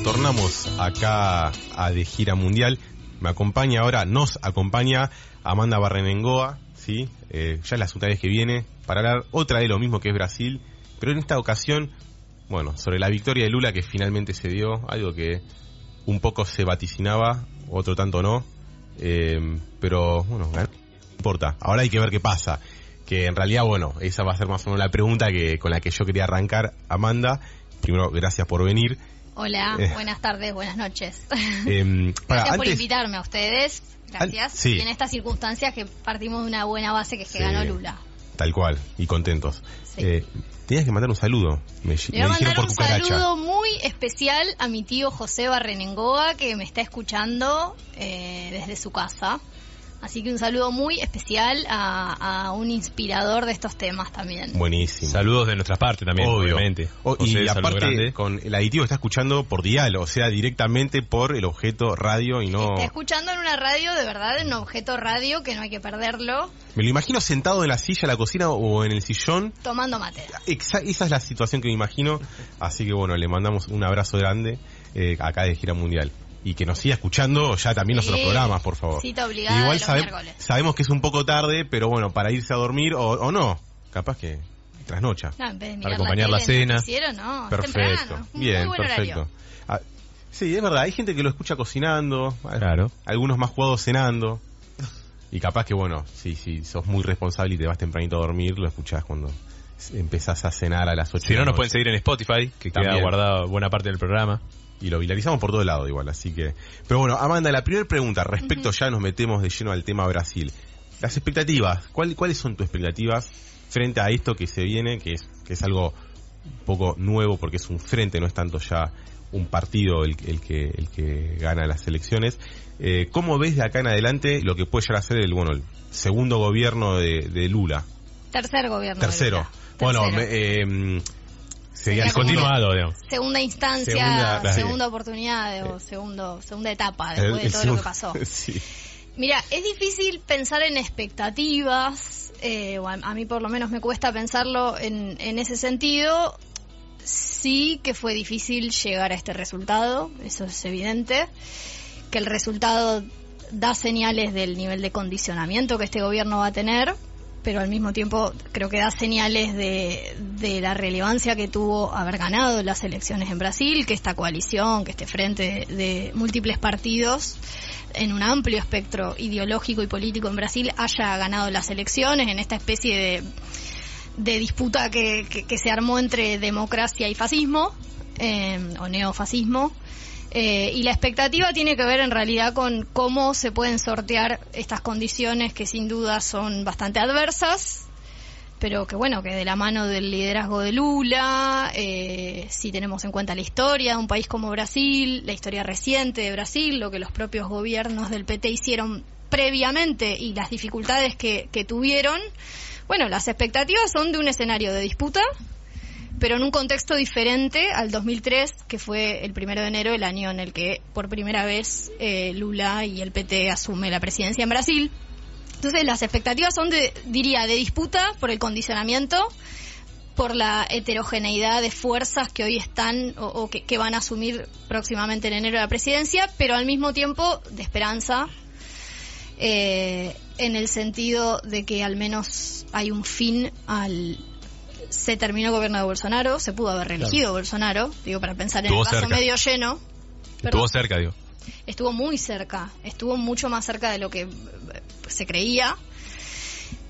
retornamos acá a De Gira Mundial. Me acompaña ahora, nos acompaña Amanda Barrenengoa, ¿sí? Eh, ya es la segunda vez que viene para hablar otra de lo mismo que es Brasil, pero en esta ocasión, bueno, sobre la victoria de Lula que finalmente se dio, algo que un poco se vaticinaba, otro tanto no, eh, pero bueno, no importa, ahora hay que ver qué pasa. Que en realidad, bueno, esa va a ser más o menos la pregunta que con la que yo quería arrancar, Amanda. Primero, gracias por venir. Hola, Eh. buenas tardes, buenas noches. Em, para, Gracias por invitarme a ustedes. Gracias. An- sí. Y en estas circunstancias que partimos de una buena base que es que Sí. ganó Lula. Tal cual, y contentos. Sí. Eh, tenías que mandar un saludo. Me, Le voy a mandar un cucaracha. saludo muy especial a mi tío José Barrenengoa que me está escuchando eh, desde su casa. Así que un saludo muy especial a, a un inspirador de estos temas también. Buenísimo. Saludos de nuestra parte también, Obvio. obviamente. O- José, y aparte, grande. con el aditivo está escuchando por dial, o sea, directamente por el objeto radio y no... Está escuchando en una radio, de verdad, en un objeto radio que no hay que perderlo, Me lo imagino sentado en la silla, en la cocina o en el sillón. tomando mate. Exa- esa es la situación que me imagino. Así que bueno, le mandamos un abrazo grande eh, acá de Gira Mundial. Y que nos siga escuchando ya también los Sí. otros programas, por favor. Cita obligada Igual los sabe- sabemos que es un poco tarde, pero bueno, para irse a dormir o, o no. Capaz que trasnocha. No, en vez de mirar Para acompañar la tele, cena. noticiero, no, Perfecto. Bien, muy buen perfecto. Ah, sí, es verdad, hay gente que lo escucha cocinando, Claro. algunos más jugados cenando. Y capaz que, bueno, si, si sos muy responsable y te vas tempranito a dormir, lo escuchás cuando empezás a cenar a las 8 Si no, nos pueden seguir en Spotify, que También. queda guardado buena parte del programa. Y lo viralizamos por todo lado igual, así que... Pero bueno, Amanda, la primera pregunta, respecto ya nos metemos de lleno al tema Brasil. Las expectativas, ¿cuál- ¿cuáles son tus expectativas frente a esto que se viene, que es, que es algo un poco nuevo porque es un frente, no es tanto ya un partido el, el que, el que gana las elecciones? Eh, ¿Cómo ves de acá en adelante lo que puede llegar a ser el, bueno, el segundo gobierno de, de Lula? Tercer gobierno. de Tercero. Lula. Bueno, Tercero. eh, Continuado, digamos. segunda instancia, Segunda, oportunidad o segundo, segunda etapa el- después de todo lo que pasó. sí. Mira, es difícil pensar en expectativas, eh, o a, a mí por lo menos me cuesta pensarlo en, en ese sentido. Sí que fue difícil llegar a este resultado, eso es evidente, que el resultado da señales del nivel de condicionamiento que este gobierno va a tener, pero al mismo tiempo creo que da señales de, de la relevancia que tuvo haber ganado las elecciones en Brasil, que esta coalición, que este frente de, múltiples partidos en un amplio espectro ideológico y político en Brasil haya ganado las elecciones en esta especie de, de disputa que, que- que se armó entre democracia y fascismo, eh, o neofascismo. Eh, y la expectativa tiene que ver en realidad con cómo se pueden sortear estas condiciones que sin duda son bastante adversas, pero que bueno, que de la mano del liderazgo de Lula, eh, si tenemos en cuenta la historia de un país como Brasil, la historia reciente de Brasil, lo que los propios gobiernos del PT hicieron previamente y las dificultades que, que tuvieron, bueno, las expectativas son de un escenario de disputa, pero en un contexto diferente al 2003, que fue el primero de enero, el año en el que por primera vez eh, Lula y el PT asume la presidencia en Brasil. Entonces las expectativas son, de, diría, de disputa por el condicionamiento, por la heterogeneidad de fuerzas que hoy están o, que van a asumir próximamente en enero la presidencia, pero al mismo tiempo de esperanza, eh, en el sentido de que al menos hay un fin al... Se terminó el gobierno de Bolsonaro, se pudo haber reelegido Bolsonaro, digo, para pensar en Estuvo el vaso cerca. medio lleno. Perdón Estuvo cerca, digo. estuvo muy cerca, estuvo mucho más cerca de lo que eh, se creía.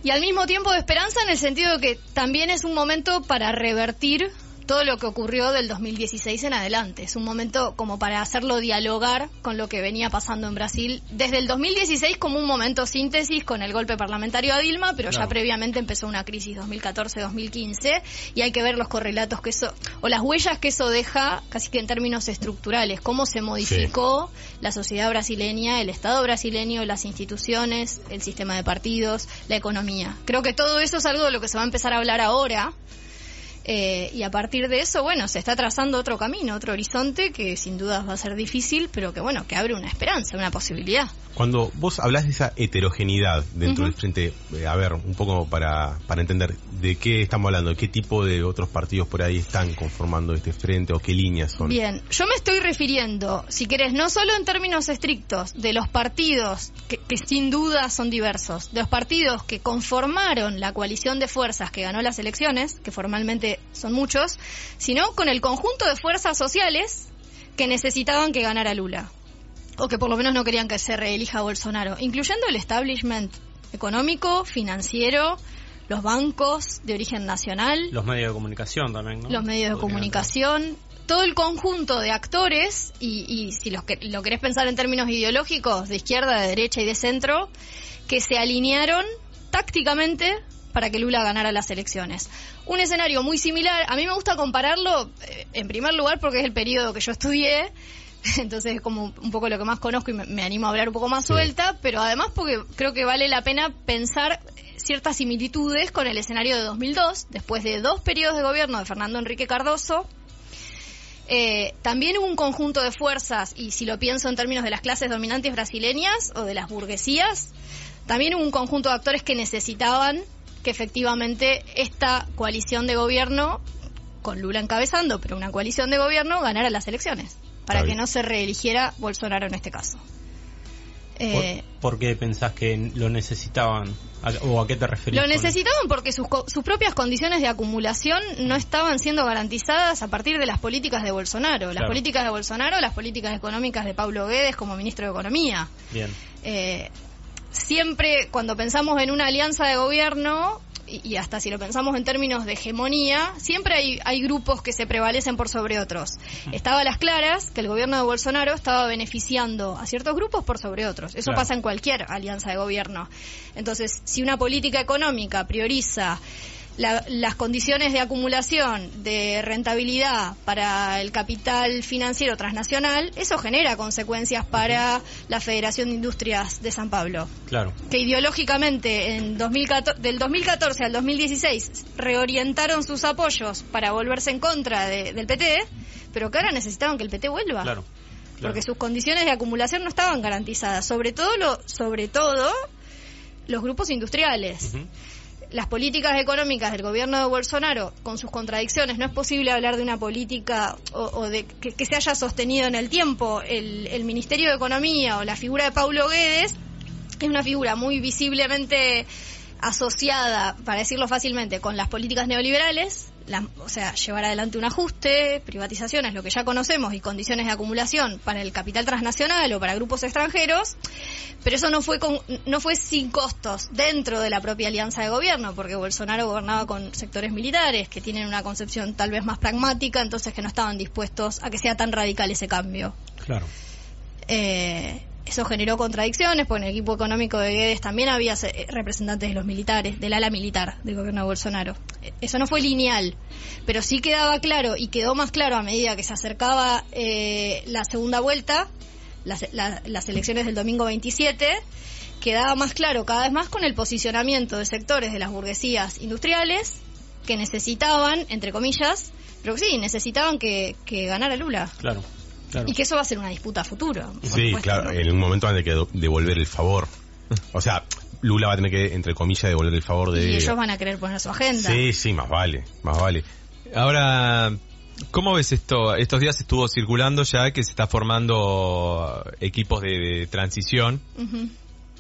Y al mismo tiempo de esperanza en el sentido de que también es un momento para revertir todo lo que ocurrió del 2016 en adelante. Es un momento como para hacerlo dialogar con lo que venía pasando en Brasil desde el 2016 como un momento síntesis con el golpe parlamentario a Dilma, pero ya previamente empezó una crisis 2014-2015 y hay que ver los correlatos que eso, o las huellas que eso deja casi que en términos estructurales, cómo se modificó la sociedad brasileña, el Estado brasileño, las instituciones, el sistema de partidos, la economía. Creo que todo eso es algo de lo que se va a empezar a hablar ahora. Eh, y a partir de eso, bueno, se está trazando otro camino, otro horizonte que sin dudas va a ser difícil, pero que bueno, que abre una esperanza, una posibilidad. Cuando vos hablas de esa heterogeneidad dentro del frente, eh, a ver, un poco para, para entender de qué estamos hablando, de qué tipo de otros partidos por ahí están conformando este frente o qué líneas son. Bien, yo me estoy refiriendo, si querés, no solo en términos estrictos de los partidos, que, que sin duda son diversos, de los partidos que conformaron la coalición de fuerzas que ganó las elecciones, que formalmente son muchos, sino con el conjunto de fuerzas sociales que necesitaban que ganara Lula o que por lo menos no querían que se reelija Bolsonaro, incluyendo el establishment económico, financiero, los bancos de origen nacional, Los medios de comunicación también, ¿no? los medios de Podrían comunicación, todo el conjunto de actores, y, y si los que, lo querés pensar en términos ideológicos, de izquierda, de derecha y de centro, que se alinearon tácticamente para que Lula ganara las elecciones. Un escenario muy similar, a mí me gusta compararlo, eh, en primer lugar, porque es el periodo que yo estudié, entonces es como un poco lo que más conozco y me, me animo a hablar un poco más suelta, pero además porque creo que vale la pena pensar ciertas similitudes con el escenario de 2002, después de dos periodos de gobierno de Fernando Enrique Cardoso. Eh, también hubo un conjunto de fuerzas, y si lo pienso en términos de las clases dominantes brasileñas o de las burguesías, también hubo un conjunto de actores que necesitaban que efectivamente esta coalición de gobierno, con Lula encabezando, pero una coalición de gobierno, ganara las elecciones, para que no se reeligiera Bolsonaro en este caso. Eh, ¿Por, por qué pensás que lo necesitaban? ¿A- ¿O a qué te referís? Lo necesitaban porque sus, sus propias condiciones de acumulación no estaban siendo garantizadas a partir de las políticas de Bolsonaro. Las Claro. políticas de Bolsonaro, las políticas económicas de Pablo Guedes como ministro de Economía. Bien. Eh, siempre cuando pensamos en una alianza de gobierno, y, hasta si lo pensamos en términos de hegemonía, siempre hay, hay grupos que se prevalecen por sobre otros. Estaba a las claras que el gobierno de Bolsonaro estaba beneficiando a ciertos grupos por sobre otros. Eso Claro. pasa en cualquier alianza de gobierno. Entonces, si una política económica prioriza la- las condiciones de acumulación de rentabilidad para el capital financiero transnacional, eso genera consecuencias para la Federación de Industrias de San Pablo, Claro. que ideológicamente en 2014, del 2014 al 2016 reorientaron sus apoyos para volverse en contra de- del PT, pero que ahora necesitaban que el PT vuelva. Claro. claro. Porque sus condiciones de acumulación no estaban garantizadas, sobre todo lo, sobre todo los grupos industriales. Las políticas económicas del gobierno de Bolsonaro, con sus contradicciones, no es posible hablar de una política o, o de que, se haya sostenido en el tiempo. El, el Ministerio de Economía o la figura de Paulo Guedes es una figura muy visiblemente asociada, para decirlo fácilmente, con las políticas neoliberales, la- o sea, llevar adelante un ajuste, privatizaciones, lo que ya conocemos, y condiciones de acumulación para el capital transnacional o para grupos extranjeros, pero eso no fue con, no fue sin costos dentro de la propia alianza de gobierno, porque Bolsonaro gobernaba con sectores militares que tienen una concepción tal vez más pragmática, entonces que no estaban dispuestos a que sea tan radical ese cambio. Claro. Eh, eso generó contradicciones, porque en el equipo económico de Guedes también había eh, representantes de los militares, del ala militar del gobierno de Bolsonaro. Eso no fue lineal, pero sí quedaba claro y quedó más claro a medida que se acercaba eh, la segunda vuelta, las, la- las elecciones del domingo 27, quedaba más claro cada vez más con el posicionamiento de sectores de las burguesías industriales que necesitaban, entre comillas, pero sí, necesitaban que, que ganara Lula. Claro. Claro. Y que eso va a ser una disputa a futuro. Sí, supuesto, claro, ¿no? en un momento van a tener que devolver el favor. O sea, Lula va a tener que, entre comillas, devolver el favor de... Y ellos van a querer poner su agenda. Sí, sí, más vale, más vale. Ahora, ¿cómo ves esto? Estos días estuvo circulando ya que se está formando equipos de, de transición.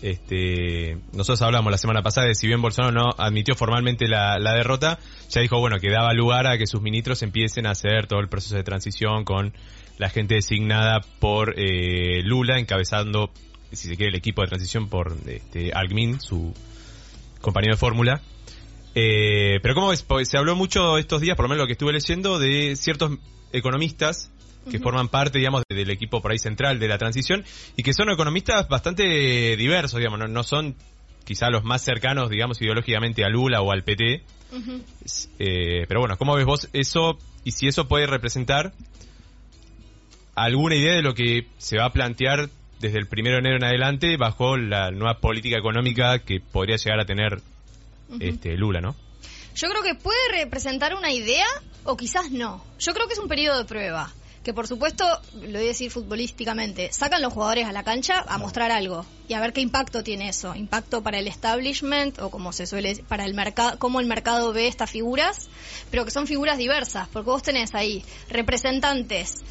Este, nosotros hablamos la semana pasada de si bien Bolsonaro no admitió formalmente la, la derrota, ya dijo bueno que daba lugar a que sus ministros empiecen a hacer todo el proceso de transición con la gente designada por eh, Lula, encabezando, si se quiere, el equipo de transición por este, Algmin, su compañero de fórmula. Eh, pero como ves, Porque se habló mucho estos días, por lo menos lo que estuve leyendo, de ciertos economistas que forman parte, digamos, de- del equipo por ahí central de la transición y que son economistas bastante diversos, digamos, no, no son quizá los más cercanos, digamos, ideológicamente a Lula o al PT. Eh, pero bueno, ¿cómo ves vos eso y si eso puede representar alguna idea de lo que se va a plantear desde el primero de enero en adelante bajo la nueva política económica que podría llegar a tener este Lula, ¿no? Yo creo que puede representar una idea o quizás no. Yo creo que es un periodo de prueba. Que por supuesto, lo voy a decir futbolísticamente, sacan los jugadores a la cancha a mostrar algo y a ver qué impacto tiene eso. Impacto para el establishment o como se suele decir, para el mercado, cómo el mercado ve estas figuras, pero que son figuras diversas, porque vos tenés ahí representantes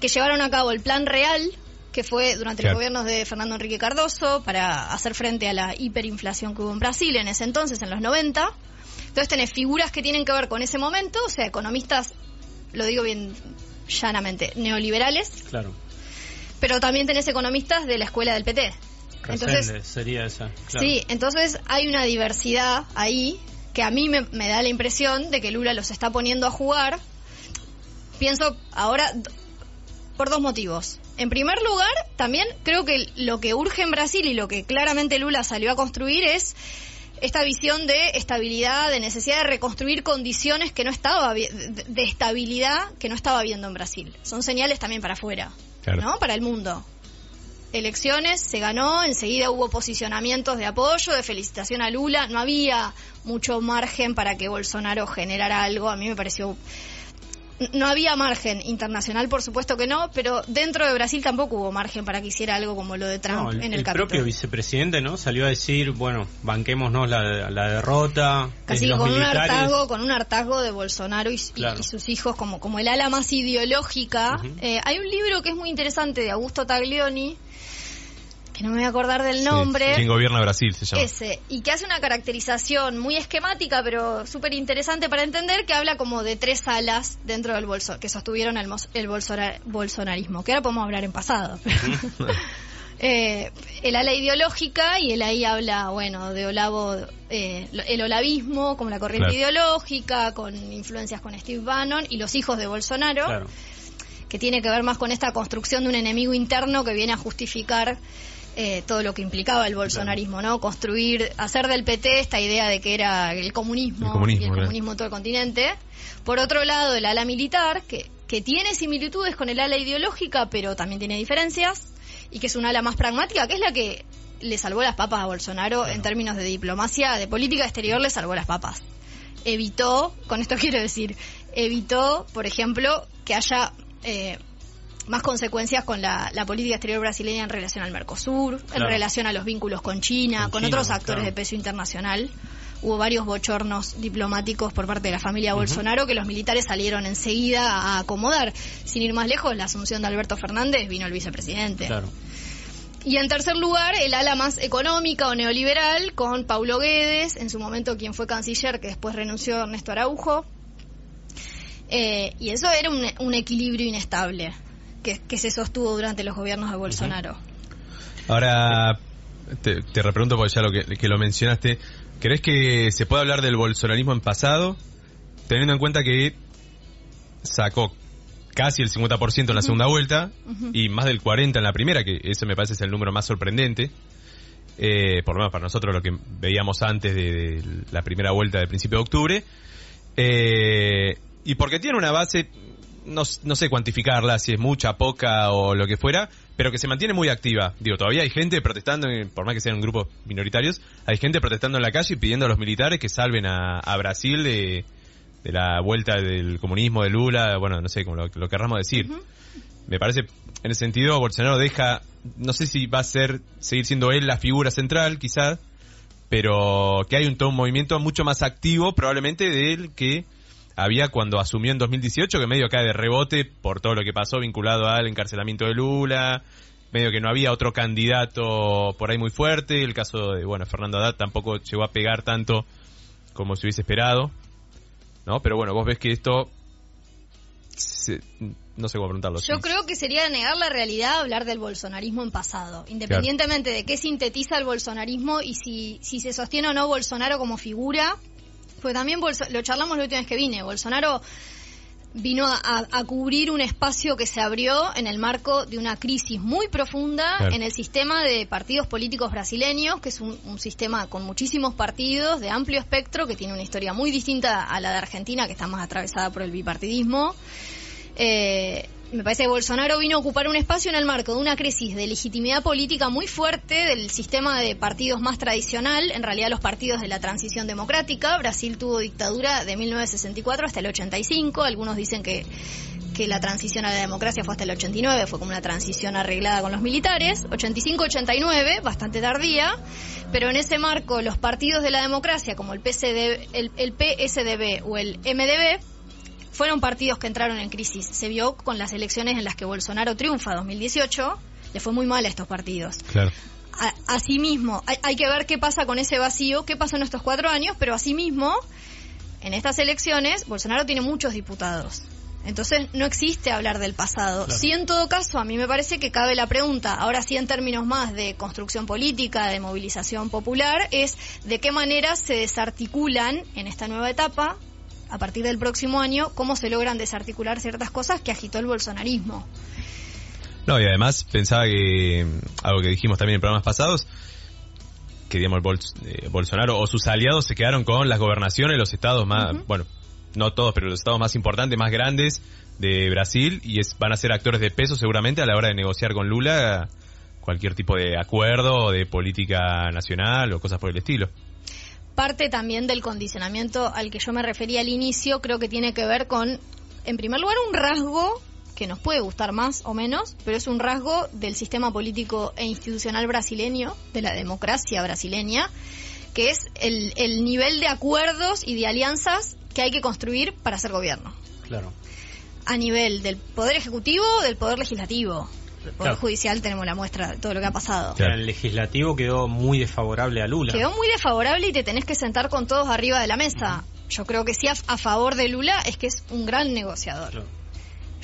que llevaron a cabo el plan real, que fue durante Claro. los gobiernos de Fernando Enrique Cardoso, para hacer frente a la hiperinflación que hubo en Brasil en ese entonces, en los 90. Entonces tenés figuras que tienen que ver con ese momento, o sea, economistas, lo digo bien llanamente, neoliberales, Claro. pero también tenés economistas de la escuela del PT. Entonces, Resende sería esa. claro. Sí, entonces hay una diversidad ahí que a mí me, me da la impresión de que Lula los está poniendo a jugar. Pienso ahora por dos motivos. En primer lugar, también creo que lo que urge en Brasil y lo que claramente Lula salió a construir es esta visión de estabilidad, de necesidad de reconstruir condiciones que no estaba de, de estabilidad que no estaba viendo en Brasil. Son señales también para afuera, Claro. ¿no? Para el mundo elecciones, se ganó, enseguida hubo posicionamientos de apoyo, de felicitación a Lula, no había mucho margen para que Bolsonaro generara algo, a mí me pareció... No había margen internacional, por supuesto que no, pero dentro de Brasil tampoco hubo margen para que hiciera algo como lo de Trump No, el, en el, propio vicepresidente no salió a decir bueno banquémonos la, la derrota Casi eh, los con un hartazgo, con un hartazgo de Bolsonaro y, y- Claro. y sus hijos como, como el ala más ideológica. Eh, hay un libro que es muy interesante de Augusto Taglioni, que no me voy a acordar del Sí, nombre. ¿Quién gobierna Brasil? Se llama. Ese, y que hace una caracterización muy esquemática, pero súper interesante para entender, que habla como de tres alas dentro del bolso, que sostuvieron el, el bolsonarismo, que ahora podemos hablar en pasado. Eh, el ala ideológica, y él ahí habla, bueno, de Olavo, eh, el olavismo como la corriente Claro. ideológica, con influencias con Steve Bannon, y los hijos de Bolsonaro claro que tiene que ver más con esta construcción de un enemigo interno que viene a justificar eh, todo lo que implicaba el bolsonarismo, ¿no? Construir, hacer del PT esta idea de que era el comunismo, El comunismo, y el claro. comunismo en todo el continente. Por otro lado, el ala militar, que, que tiene similitudes con el ala ideológica, pero también tiene diferencias, y que es un ala más pragmática, que es la que le salvó las papas a Bolsonaro en términos de diplomacia, de política exterior, le salvó las papas evitó, con esto quiero decir, evitó, por ejemplo, que haya eh, más consecuencias con la, la política exterior brasileña en relación al Mercosur, en relación a los vínculos con China, Con con, China, otros actores claro. de peso internacional. Hubo varios bochornos diplomáticos por parte de la familia Bolsonaro que los militares salieron enseguida a acomodar. Sin ir más lejos, la asunción de Alberto Fernández vino el vicepresidente. claro Y en tercer lugar, el ala más económica o neoliberal con Paulo Guedes, en su momento quien fue canciller, que después renunció Ernesto Araujo. Eh, y eso era un, un equilibrio inestable que, que se sostuvo durante los gobiernos de Bolsonaro. Ahora, te, te repregunto porque ya lo que, que lo mencionaste. ¿Crees que se puede hablar del bolsonarismo en pasado? Teniendo en cuenta que sacó casi el 50% en la segunda vuelta y más del 40% en la primera, que ese me parece es el número más sorprendente. Eh, por lo menos para nosotros lo que veíamos antes de, de la primera vuelta del principio de octubre. Eh, y porque tiene una base, no, no sé cuantificarla, si es mucha, poca o lo que fuera, pero que se mantiene muy activa. Digo, todavía hay gente protestando, eh, por más que sean grupos minoritarios, hay gente protestando en la calle y pidiendo a los militares que salven a, a Brasil de, de la vuelta del comunismo de Lula, bueno, no sé, como lo, lo querramos decir. Me parece, en ese sentido, Bolsonaro deja, no sé si va a ser, seguir siendo él la figura central, quizás, pero que hay un, todo un movimiento mucho más activo, probablemente, de él que había cuando asumió en 2018, que medio cae de rebote por todo lo que pasó vinculado al encarcelamiento de Lula, medio que no había otro candidato por ahí muy fuerte, el caso de, bueno, Fernando Haddad tampoco llegó a pegar tanto como se hubiese esperado, ¿no? Pero bueno, vos ves que esto, se- no sé cómo preguntarlo. Yo creo que sería negar la realidad hablar del bolsonarismo en pasado, independientemente de qué sintetiza el bolsonarismo y si, si se sostiene o no Bolsonaro como figura. Pues también Bolso- lo charlamos la última vez que vine. Bolsonaro vino a, cubrir un espacio que se abrió en el marco de una crisis muy profunda Claro. en el sistema de partidos políticos brasileños, que es un, un sistema con muchísimos partidos de amplio espectro, que tiene una historia muy distinta a la de Argentina, que está más atravesada por el bipartidismo. Eh, me parece que Bolsonaro vino a ocupar un espacio en el marco de una crisis de legitimidad política muy fuerte del sistema de partidos más tradicional, en realidad los partidos de la transición democrática. Brasil tuvo dictadura de 1964 hasta el 85, algunos dicen que que la transición a la democracia fue hasta el 89, fue como una transición arreglada con los militares, 85-89, bastante tardía, pero en ese marco los partidos de la democracia como el, PSD, el, el PSDB o el MDB fueron partidos que entraron en crisis. Se vio con las elecciones en las que Bolsonaro triunfa 2018, le fue muy mal a estos partidos. Claro. asimismo, hay, hay, que ver qué pasa con ese vacío, qué pasó en estos cuatro años, pero asimismo, en estas elecciones, Bolsonaro tiene muchos diputados. Entonces no existe hablar del pasado. Claro. Sí, en todo caso, a mí me parece que cabe la pregunta, ahora sí en términos más de construcción política, de movilización popular, es de qué manera se desarticulan en esta nueva etapa a partir del próximo año cómo se logran desarticular ciertas cosas que agitó el bolsonarismo. No, y además pensaba que algo que dijimos también en programas pasados, que digamos Bol eh, Bolsonaro o sus aliados se quedaron con las gobernaciones, los estados más, uh -huh. bueno, no todos, pero los estados más importantes, más grandes de Brasil y es, van a ser actores de peso seguramente a la hora de negociar con Lula cualquier tipo de acuerdo de política nacional o cosas por el estilo parte también del condicionamiento al que yo me refería al inicio, creo que tiene que ver con, en primer lugar, un rasgo que nos puede gustar más o menos, pero es un rasgo del sistema político e institucional brasileño, de la democracia brasileña, que es el, el nivel de acuerdos y de alianzas que hay que construir para hacer gobierno. Claro. A nivel del poder ejecutivo, del poder legislativo. El Poder claro. Judicial tenemos la muestra de todo lo que ha pasado. Claro. El legislativo quedó muy desfavorable a Lula. Quedó muy desfavorable y te tenés que sentar con todos arriba de la mesa. Yo creo que sí a, a favor de Lula es que es un gran negociador. Claro.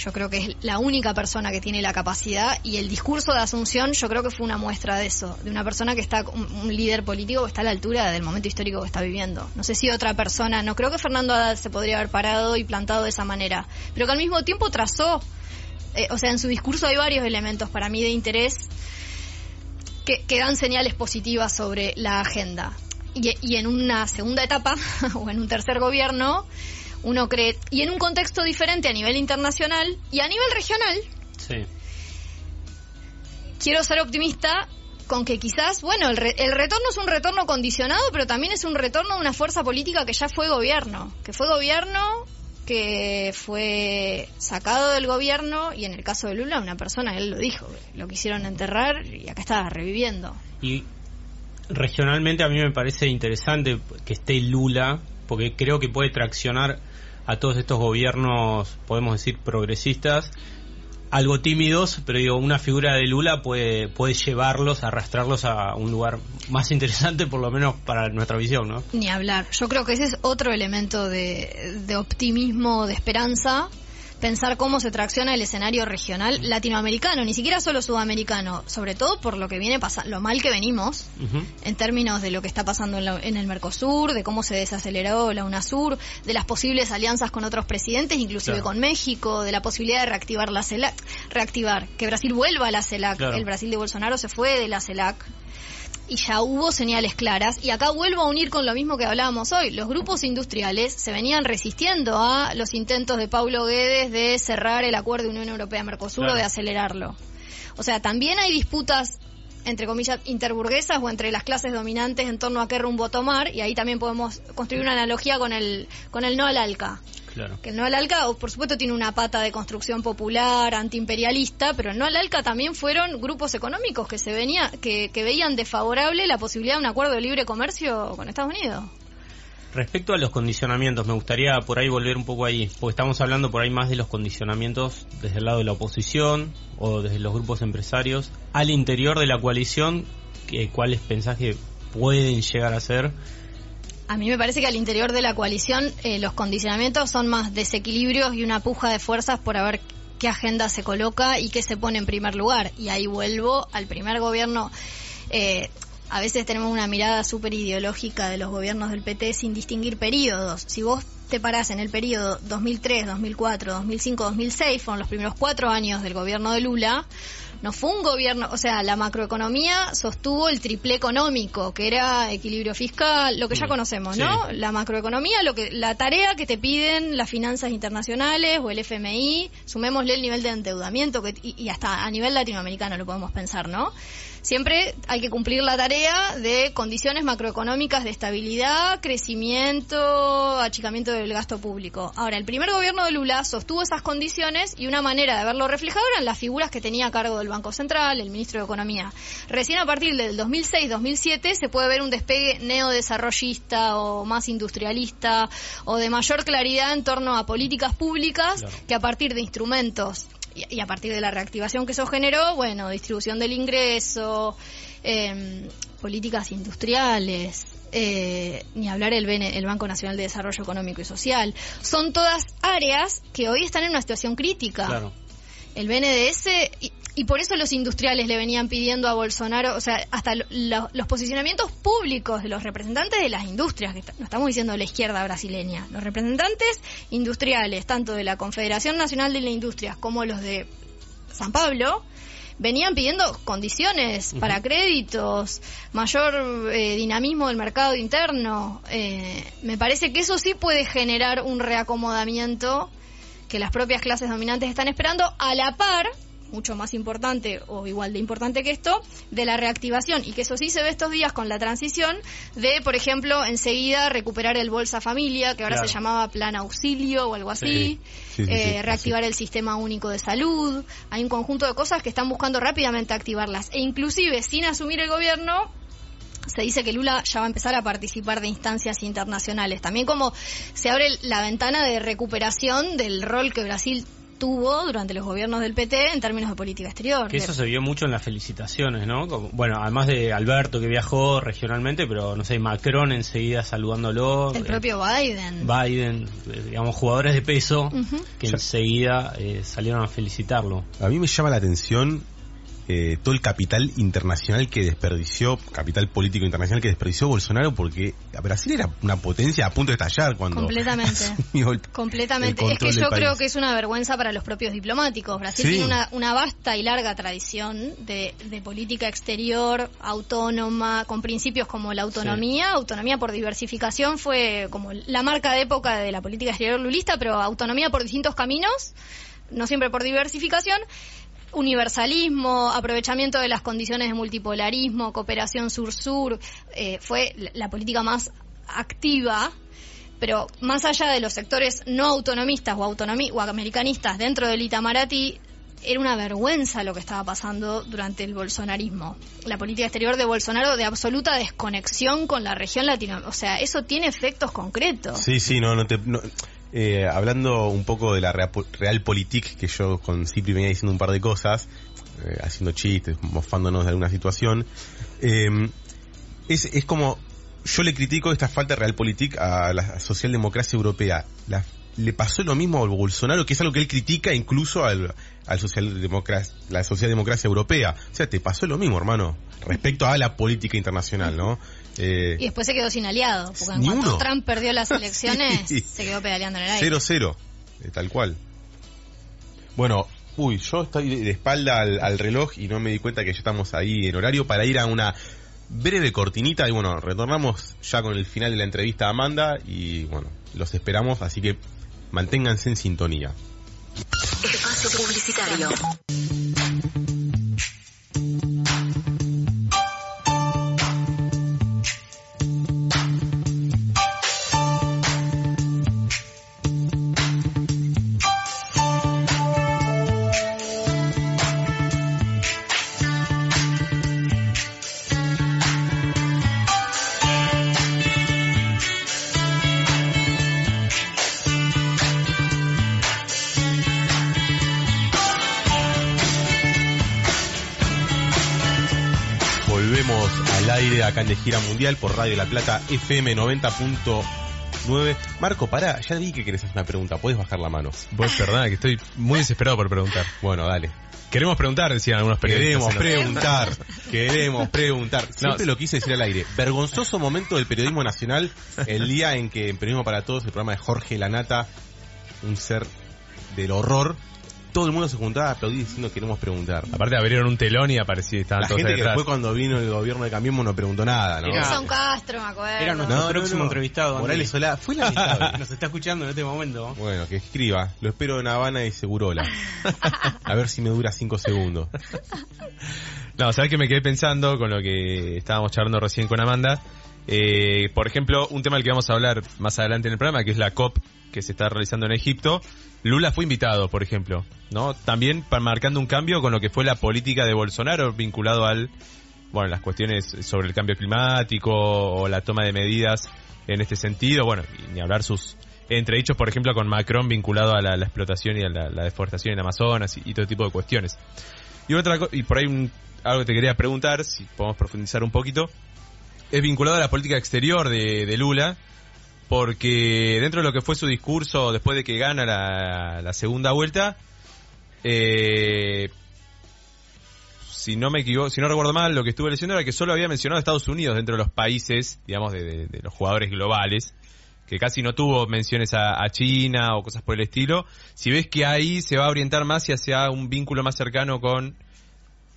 Yo creo que es la única persona que tiene la capacidad y el discurso de Asunción yo creo que fue una muestra de eso, de una persona que está, un, un líder político que está a la altura del momento histórico que está viviendo. No sé si otra persona, no creo que Fernando Haddad se podría haber parado y plantado de esa manera, pero que al mismo tiempo trazó eh, o sea, en su discurso hay varios elementos para mí de interés que, que dan señales positivas sobre la agenda. Y, y, en una segunda etapa, o en un tercer gobierno, uno cree, y en un contexto diferente a nivel internacional y a nivel regional, sí. quiero ser optimista con que quizás, bueno, el, re, el, retorno es un retorno condicionado, pero también es un retorno de una fuerza política que ya fue gobierno, que fue gobierno que fue sacado del gobierno y en el caso de Lula una persona, él lo dijo, lo quisieron enterrar y acá estaba reviviendo. Y regionalmente a mí me parece interesante que esté Lula porque creo que puede traccionar a todos estos gobiernos, podemos decir, progresistas, algo tímidos, pero digo, una figura de Lula puede, puede llevarlos, arrastrarlos a un lugar más interesante, por lo menos para nuestra visión, ¿no? Ni hablar. Yo creo que ese es otro elemento de, de optimismo, de esperanza, pensar cómo se tracciona el escenario regional latinoamericano, ni siquiera solo sudamericano, sobre todo por lo que viene pasando, lo mal que venimos uh -huh. en términos de lo que está pasando en, la, en, el Mercosur, de cómo se desaceleró la UNASUR, de las posibles alianzas con otros presidentes, inclusive claro. con México, de la posibilidad de reactivar la CELAC, reactivar, que Brasil vuelva a la CELAC, claro. el Brasil de Bolsonaro se fue de la CELAC y ya hubo señales claras. Y acá vuelvo a unir con lo mismo que hablábamos hoy. Los grupos industriales se venían resistiendo a los intentos de Paulo Guedes de cerrar el acuerdo de Unión Europea-Mercosur claro. o de acelerarlo. O sea, también hay disputas entre comillas interburguesas o entre las clases dominantes en torno a qué rumbo tomar y ahí también podemos construir una analogía con el con el no al ALCA. Claro. Que el no al ALCA, por supuesto, tiene una pata de construcción popular, antiimperialista, pero el no al ALCA también fueron grupos económicos que se venía, que, que veían desfavorable la posibilidad de un acuerdo de libre comercio con Estados Unidos. Respecto a los condicionamientos, me gustaría por ahí volver un poco ahí, porque estamos hablando por ahí más de los condicionamientos desde el lado de la oposición o desde los grupos empresarios. Al interior de la coalición, ¿cuáles pensás que pueden llegar a ser? A mí me parece que al interior de la coalición eh, los condicionamientos son más desequilibrios y una puja de fuerzas por a ver qué agenda se coloca y qué se pone en primer lugar. Y ahí vuelvo al primer gobierno. Eh, a veces tenemos una mirada súper ideológica de los gobiernos del PT sin distinguir periodos. Si vos te parás en el periodo 2003, 2004, 2005, 2006, fueron los primeros cuatro años del gobierno de Lula, no fue un gobierno, o sea, la macroeconomía sostuvo el triple económico, que era equilibrio fiscal, lo que ya Mm, conocemos, sí. ¿no? La macroeconomía, lo que la tarea que te piden las finanzas internacionales o el FMI, sumémosle el nivel de endeudamiento que, y, y hasta a nivel latinoamericano lo podemos pensar, ¿no? Siempre hay que cumplir la tarea de condiciones macroeconómicas de estabilidad, crecimiento, achicamiento del gasto público. Ahora, el primer gobierno de Lula sostuvo esas condiciones y una manera de verlo reflejado eran las figuras que tenía a cargo del Banco Central, el ministro de Economía. Recién a partir del 2006-2007 se puede ver un despegue neodesarrollista o más industrialista o de mayor claridad en torno a políticas públicas Claro. que a partir de instrumentos y, a partir de la reactivación que eso generó, bueno, distribución del ingreso, em, políticas industriales, eh, ni hablar el, el Banco Nacional de Desarrollo Económico y Social. Son todas áreas que hoy están en una situación crítica. Claro. El BNDS, y, y por eso los industriales le venían pidiendo a Bolsonaro, o sea, hasta lo- lo- los posicionamientos públicos de los representantes de las industrias, que está- no estamos diciendo la izquierda brasileña, los representantes industriales, tanto de la Confederación Nacional de la Industria como los de San Pablo, venían pidiendo condiciones para créditos, mayor eh, dinamismo del mercado interno. Eh, me parece que eso sí puede generar un reacomodamiento que las propias clases dominantes están esperando a la par mucho más importante o igual de importante que esto, de la reactivación. Y que eso sí se ve estos días con la transición de, por ejemplo, enseguida recuperar el Bolsa Familia, que ahora Claro. se llamaba Plan Auxilio o algo así, Sí, sí, eh, sí, reactivar el sistema único de salud, hay un conjunto de cosas que están buscando rápidamente activarlas. E inclusive sin asumir el gobierno se dice que Lula ya va a empezar a participar de instancias internacionales. También como se abre la ventana de recuperación del rol que Brasil tuvo durante los gobiernos del PT en términos de política exterior. Que eso se vio mucho en las felicitaciones, ¿no? Como- bueno, además de Alberto que viajó regionalmente, pero no sé, Macron enseguida saludándolo. el eh, propio Biden. Biden, eh, digamos, jugadores de peso que enseguida eh, salieron a felicitarlo. A mí me llama la atención eh, todo el capital internacional que desperdició, capital político internacional que desperdició Bolsonaro, porque Brasil era una potencia a punto de estallar cuando Completamente. el- Completamente. el Es que yo creo que es una vergüenza para los propios diplomáticos. Brasil Sí. tiene una, una vasta y larga tradición de, de política exterior autónoma, con principios como la autonomía. Autonomía por diversificación fue como la marca de época de la política exterior lulista, pero autonomía por distintos caminos, no siempre por diversificación. Universalismo, aprovechamiento de las condiciones de multipolarismo, cooperación sur-sur, eh, fue la- política más activa pero más allá de los sectores no autonomistas o, autonomi o americanistas dentro del Itamaraty, era una vergüenza lo que estaba pasando durante el bolsonarismo. La política exterior de Bolsonaro de absoluta desconexión con la región latinoamericana. O sea, eso tiene efectos concretos. Sí, sí, no, no te... no- eh, hablando un poco de la rea- realpolitik, que yo con Cipri venía diciendo un par de cosas, eh, haciendo chistes, mofándonos de alguna situación, eh, es, es como... Yo le critico esta falta de realpolitik a la socialdemocracia europea. La- le pasó lo mismo a Bolsonaro, que es algo que él critica incluso al, al socialdemocracia, la socialdemocracia europea. O sea, te pasó lo mismo, hermano, respecto a la política internacional, ¿no? Eh, Y después se quedó sin aliados, porque en cuanto uno. Trump perdió las elecciones, Sí. se quedó pedaleando en el aire. 0-0, eh, tal cual. Bueno, uy, yo estoy de de espalda al, al reloj y no me di cuenta que ya estamos ahí en horario para ir a una breve cortinita y bueno, retornamos ya con el final de la entrevista a Amanda y bueno, los esperamos, así que manténganse en sintonía. Espacio publicitario. Acá en de gira mundial por Radio La Plata FM 90.9. Marco, pará, ya vi que querés hacer una pregunta, puedes bajar la mano. Vos, perdona, que estoy muy desesperado por preguntar. Bueno, dale. Queremos preguntar, decían algunos periodistas. Queremos preguntar, queremos preguntar. Siempre lo quise decir al aire. Vergonzoso momento del periodismo nacional, el día en que en Periodismo para Todos, el programa de Jorge Lanata, un ser del horror, todo el mundo se juntaba a aplaudir diciendo queremos preguntar. Aparte abrieron un telón y apareció, estaban La todos gente que detrás. después cuando vino el gobierno de Cambiemos no preguntó nada, ¿no? Era- Son Castro, me acuerdo. Era nuestro No, no, próximo no. entrevistado. Andy. Morales Solá, fue lamentable. Nos está escuchando en este momento. Bueno, que escriba. Lo espero en Habana y Segurola. A ver si me dura cinco segundos. No, ¿sabes que me quedé pensando con lo que estábamos charlando recién con Amanda? Eh, por ejemplo, un tema del que vamos a hablar más adelante en el programa, que es la COP que se está realizando en Egipto. Lula fue invitado, por ejemplo, ¿no? También marcando un cambio con lo que fue la política de Bolsonaro vinculado al, bueno, las cuestiones sobre el cambio climático o la toma de medidas en este sentido. Bueno, ni hablar sus entredichos, por ejemplo, con Macron vinculado a la, explotación y a la, deforestación en Amazonas y, todo tipo de cuestiones. Y otra y por ahí un- algo que te quería preguntar, si podemos profundizar un poquito, es vinculado a la política exterior de Lula, porque dentro de lo que fue su discurso después de que gana la, segunda vuelta, eh, si no me equivoco, si no recuerdo mal, lo que estuve leyendo era que solo había mencionado a Estados Unidos dentro de los países, digamos, de, los jugadores globales, que casi no tuvo menciones a, China o cosas por el estilo. Si ves que ahí se va a orientar más y hacia un vínculo más cercano con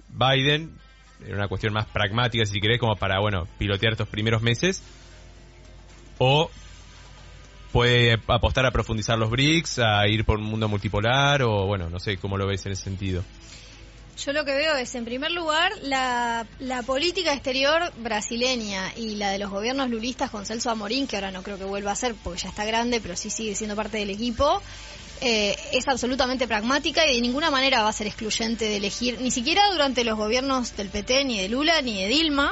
Biden, era una cuestión más pragmática, si querés, como para, bueno, pilotear estos primeros meses, o puede apostar a profundizar los BRICS, a ir por un mundo multipolar, o bueno, no sé cómo lo ves en ese sentido. Yo lo que veo es, en primer lugar, la, la política exterior brasileña y la de los gobiernos lulistas con Celso Amorín, que ahora no creo que vuelva a ser porque ya está grande, pero sí sigue siendo parte del equipo, eh, es absolutamente pragmática y de ninguna manera va a ser excluyente de elegir, ni siquiera durante los gobiernos del PT, ni de Lula, ni de Dilma,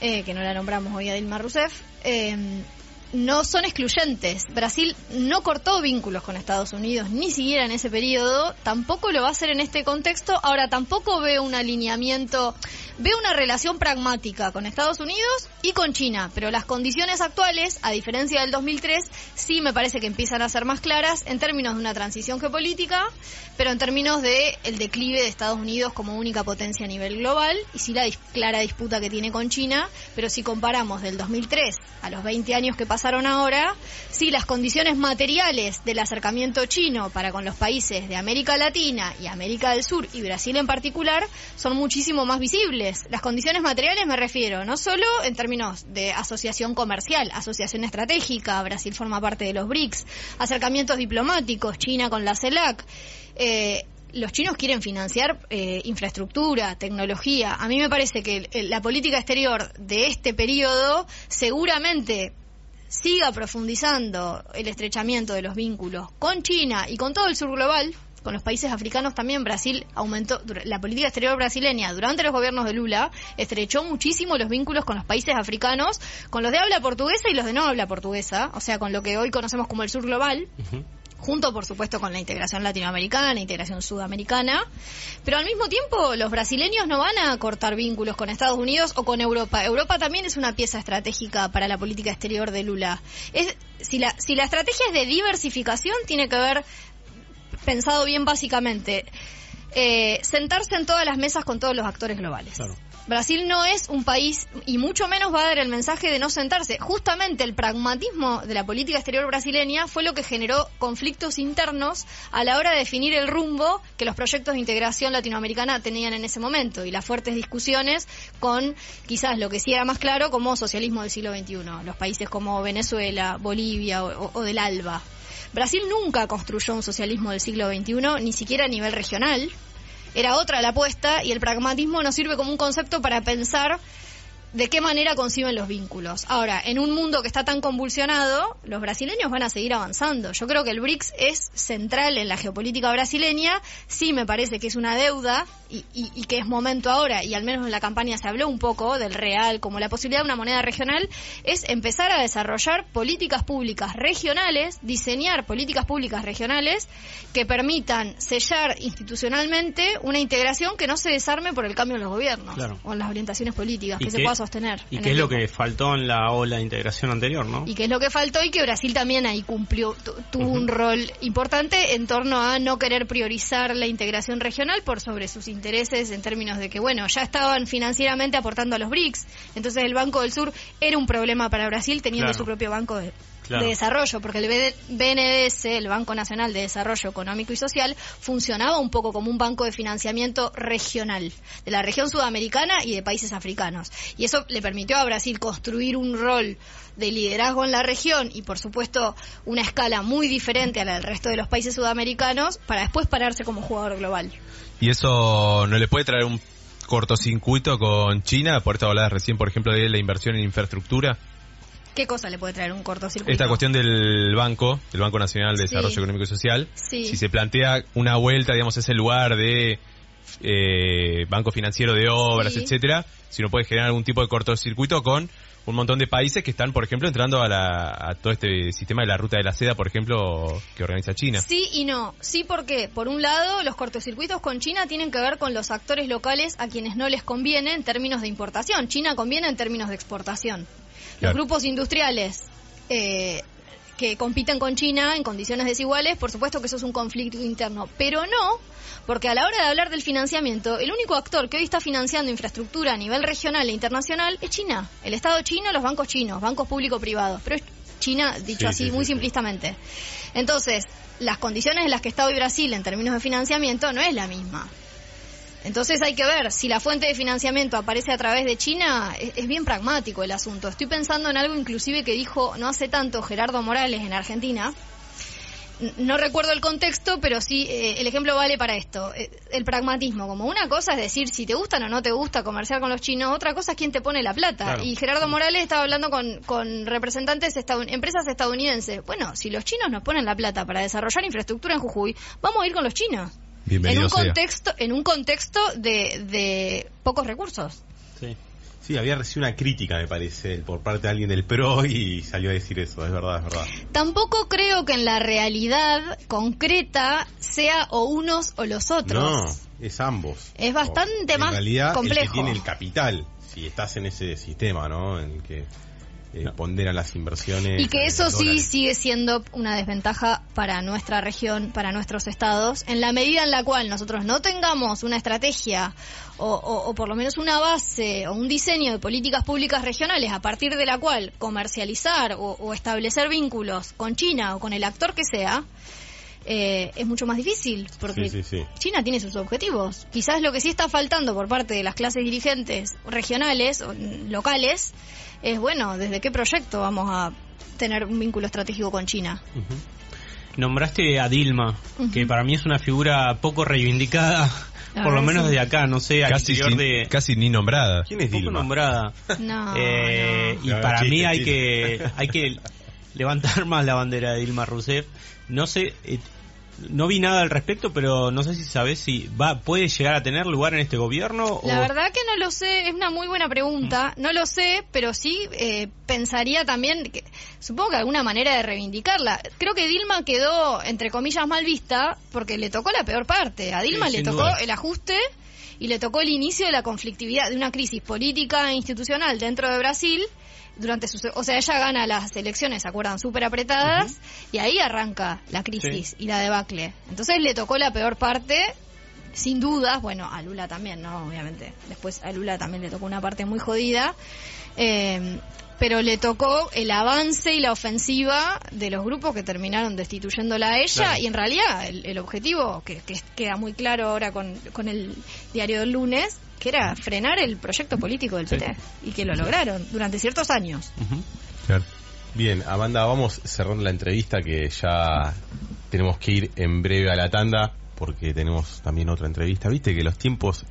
eh, que no la nombramos hoy a Dilma Rousseff. eh, no son excluyentes. Brasil no cortó vínculos con Estados Unidos, ni siquiera en ese periodo, tampoco lo va a hacer en este contexto. Ahora, tampoco veo un alineamiento, veo una relación pragmática con Estados Unidos y con China, pero las condiciones actuales, a diferencia del 2003, sí me parece que empiezan a ser más claras en términos de una transición geopolítica, pero en términos de el declive de Estados Unidos como única potencia a nivel global y sí la clara disputa que tiene con China, pero si comparamos del 2003 a los 20 años que pasaron ahora, sí las condiciones materiales del acercamiento chino para con los países de América Latina y América del Sur y Brasil en particular son muchísimo más visibles. Las condiciones materiales me refiero no solo en términos de asociación comercial, asociación estratégica, Brasil forma parte de los BRICS, acercamientos diplomáticos, China con la CELAC, eh, los chinos quieren financiar eh, infraestructura, tecnología. A mí me parece que la política exterior de este periodo seguramente siga profundizando el estrechamiento de los vínculos con China y con todo el sur global, con los países africanos también, Brasil aumentó, la política exterior brasileña durante los gobiernos de Lula estrechó muchísimo los vínculos con los países africanos, con los de habla portuguesa y los de no habla portuguesa, o sea, con lo que hoy conocemos como el sur global junto por supuesto con la integración latinoamericana, integración sudamericana, pero al mismo tiempo los brasileños no van a cortar vínculos con Estados Unidos o con Europa. Europa también es una pieza estratégica para la política exterior de Lula. Es, si, la, si la estrategia es de diversificación, tiene que ver pensado bien básicamente. eh, sentarse en todas las mesas con todos los actores globales. Claro. Brasil no es un país y mucho menos va a dar el mensaje de no sentarse. Justamente el pragmatismo de la política exterior brasileña fue lo que generó conflictos internos a la hora de definir el rumbo que los proyectos de integración latinoamericana tenían en ese momento y las fuertes discusiones con quizás lo que sí era más claro como socialismo del siglo XXI, los países como Venezuela, Bolivia o, o- o del ALBA. Brasil nunca construyó un socialismo del siglo XXI, ni siquiera a nivel regional. Era otra la apuesta y el pragmatismo nos sirve como un concepto para pensar de qué manera conciben los vínculos. Ahora, en un mundo que está tan convulsionado, los brasileños van a seguir avanzando. Yo creo que el BRICS es central en la geopolítica brasileña. Sí me parece que es una deuda y, y- y que es momento ahora, y al menos en la campaña se habló un poco del real como la posibilidad de una moneda regional, es empezar a desarrollar políticas públicas regionales, diseñar políticas públicas regionales que permitan sellar institucionalmente una integración que no se desarme por el cambio en los gobiernos Claro. o en las orientaciones políticas, ¿Y que se pueda sostener. ¿Y el es lo que faltó en la ola de integración anterior, no? Y que es lo que faltó y que Brasil también ahí cumplió, tu- tuvo un rol importante en torno a no querer priorizar la integración regional por sobre sus intereses en términos de que, bueno, ya estaban financieramente aportando a los BRICS, entonces el Banco del Sur era un problema para Brasil teniendo Claro. su propio banco de, Claro. de desarrollo, porque el BNDES, el Banco Nacional de Desarrollo Económico y Social, funcionaba un poco como un banco de financiamiento regional, de la región sudamericana y de países africanos. Y eso le permitió a Brasil construir un rol de liderazgo en la región y, por supuesto, una escala muy diferente a la del resto de los países sudamericanos para después pararse como jugador global. ¿Y eso no le puede traer un cortocircuito con China? Por esto hablabas recién, por ejemplo, de la inversión en infraestructura. ¿Qué cosa le puede traer un cortocircuito? Esta cuestión del banco, del Banco Nacional de Sí. Desarrollo Económico y Social, Sí. si se plantea una vuelta, digamos, a ese lugar de eh, banco financiero de obras, Sí. etcétera, si no puede generar algún tipo de cortocircuito con un montón de países que están, por ejemplo, entrando a, la- a todo este sistema de la ruta de la seda, por ejemplo, que organiza China. Sí y no. Sí porque, por un lado, los cortocircuitos con China tienen que ver con los actores locales a quienes no les conviene en términos de importación. China conviene en términos de exportación. Los grupos industriales eh, que compiten con China en condiciones desiguales, por supuesto que eso es un conflicto interno. Pero no, porque a la hora de hablar del financiamiento, el único actor que hoy está financiando infraestructura a nivel regional e internacional es China. El Estado chino, los bancos chinos, bancos público-privados. Pero es China, dicho Sí, así, sí, muy sí. simplistamente. Entonces, las condiciones en las que está hoy Brasil en términos de financiamiento no es la misma. Entonces hay que ver si la fuente de financiamiento aparece a través de China, es, es bien pragmático el asunto. Estoy pensando en algo inclusive que dijo no hace tanto Gerardo Morales en Argentina. No recuerdo el contexto, pero sí eh, el ejemplo vale para esto. Eh, El pragmatismo, como una cosa es decir si te gustan o no te gusta comerciar con los chinos, otra cosa es quién te pone la plata. Claro. Y Gerardo Morales estaba hablando con, con representantes, estadoun- empresas estadounidenses. Bueno, si los chinos nos ponen la plata para desarrollar infraestructura en Jujuy, vamos a ir con los chinos. En un sea. contexto, en un contexto de, de pocos recursos. Sí. Sí, había recibido una crítica, me parece, por parte de alguien del PRO y salió a decir eso, es verdad, es verdad. Tampoco creo que en la realidad concreta sea o unos o los otros. No, es ambos. Es bastante en más realidad, el complejo. que tiene el capital, si estás en ese sistema, ¿no? En el que eh, ponderan las inversiones. Y que eso sí sigue siendo una desventaja para nuestra región, para nuestros estados, en la medida en la cual nosotros no tengamos una estrategia o, o- o por lo menos una base o un diseño de políticas públicas regionales a partir de la cual comercializar o, o establecer vínculos con China o con el actor que sea, eh, es mucho más difícil porque Sí, sí, sí. China tiene sus objetivos. Quizás lo que sí está faltando por parte de las clases dirigentes regionales o locales es, bueno, ¿desde qué proyecto vamos a tener un vínculo estratégico con China? Nombraste a Dilma, que para mí es una figura poco reivindicada, por lo menos sí. de acá, no sé, al Casi, interior sin- de... casi ni nombrada. ¿Quién es poco Dilma? nombrada. No, Eh, no. Y para chiste, mí hay chiste. que hay que levantar más la bandera de Dilma Rousseff. No sé, eh, no vi nada al respecto, pero no sé si sabes si va puede llegar a tener lugar en este gobierno. La o... verdad que no lo sé, es una muy buena pregunta. No lo sé, pero sí eh, pensaría también, que, supongo que alguna manera de reivindicarla. Creo que Dilma quedó, entre comillas, mal vista porque le tocó la peor parte. A Dilma Sí, le tocó duda. el ajuste y le tocó el inicio de la conflictividad, de una crisis política e institucional dentro de Brasil. Durante sus, o sea, ella gana las elecciones, ¿se acuerdan? Súper apretadas, y ahí arranca la crisis y la debacle. Entonces le tocó la peor parte, sin dudas, bueno, a Lula también, ¿no? Obviamente. Después a Lula también le tocó una parte muy jodida. Eh, pero le tocó el avance y la ofensiva de los grupos que terminaron destituyéndola a ella Claro. y en realidad el, el objetivo, que, que queda muy claro ahora con, con el diario del lunes, que era frenar el proyecto político del PT y que lo lograron durante ciertos años. Ujú. Claro. Bien, Amanda, vamos cerrando la entrevista que ya tenemos que ir en breve a la tanda porque tenemos también otra entrevista. Viste que los tiempos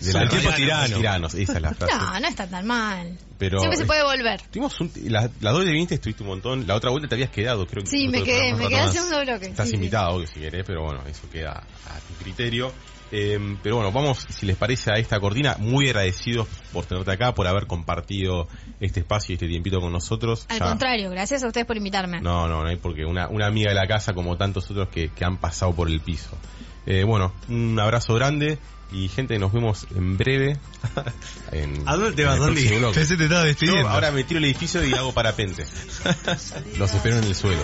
de la tiempos tiranos. tiranos, esa es la frase. No, no está tan mal. Pero Siempre se puede volver. Tuvimos un, la, la doble de viniste estuviste un montón. La otra vuelta te habías quedado, creo que. Sí, me quedé, me un quedé hace un bloque. Estás sí, sí. invitado, obvio, si querés, pero bueno, eso queda a tu criterio. Eh, pero bueno, vamos, si les parece, a esta cortina. Muy agradecidos por tenerte acá, por haber compartido este espacio y este tiempito con nosotros. Al Ya- contrario, gracias a ustedes por invitarme. No, no, no hay porque una, una amiga de la casa como tantos otros que, que han pasado por el piso. Eh, bueno, un abrazo grande y gente, nos vemos en breve. en- ¿A dónde te vas, Andy? Pensé te estaba despidiendo. No, ahora me tiro el edificio y hago parapente. Los espero en el suelo.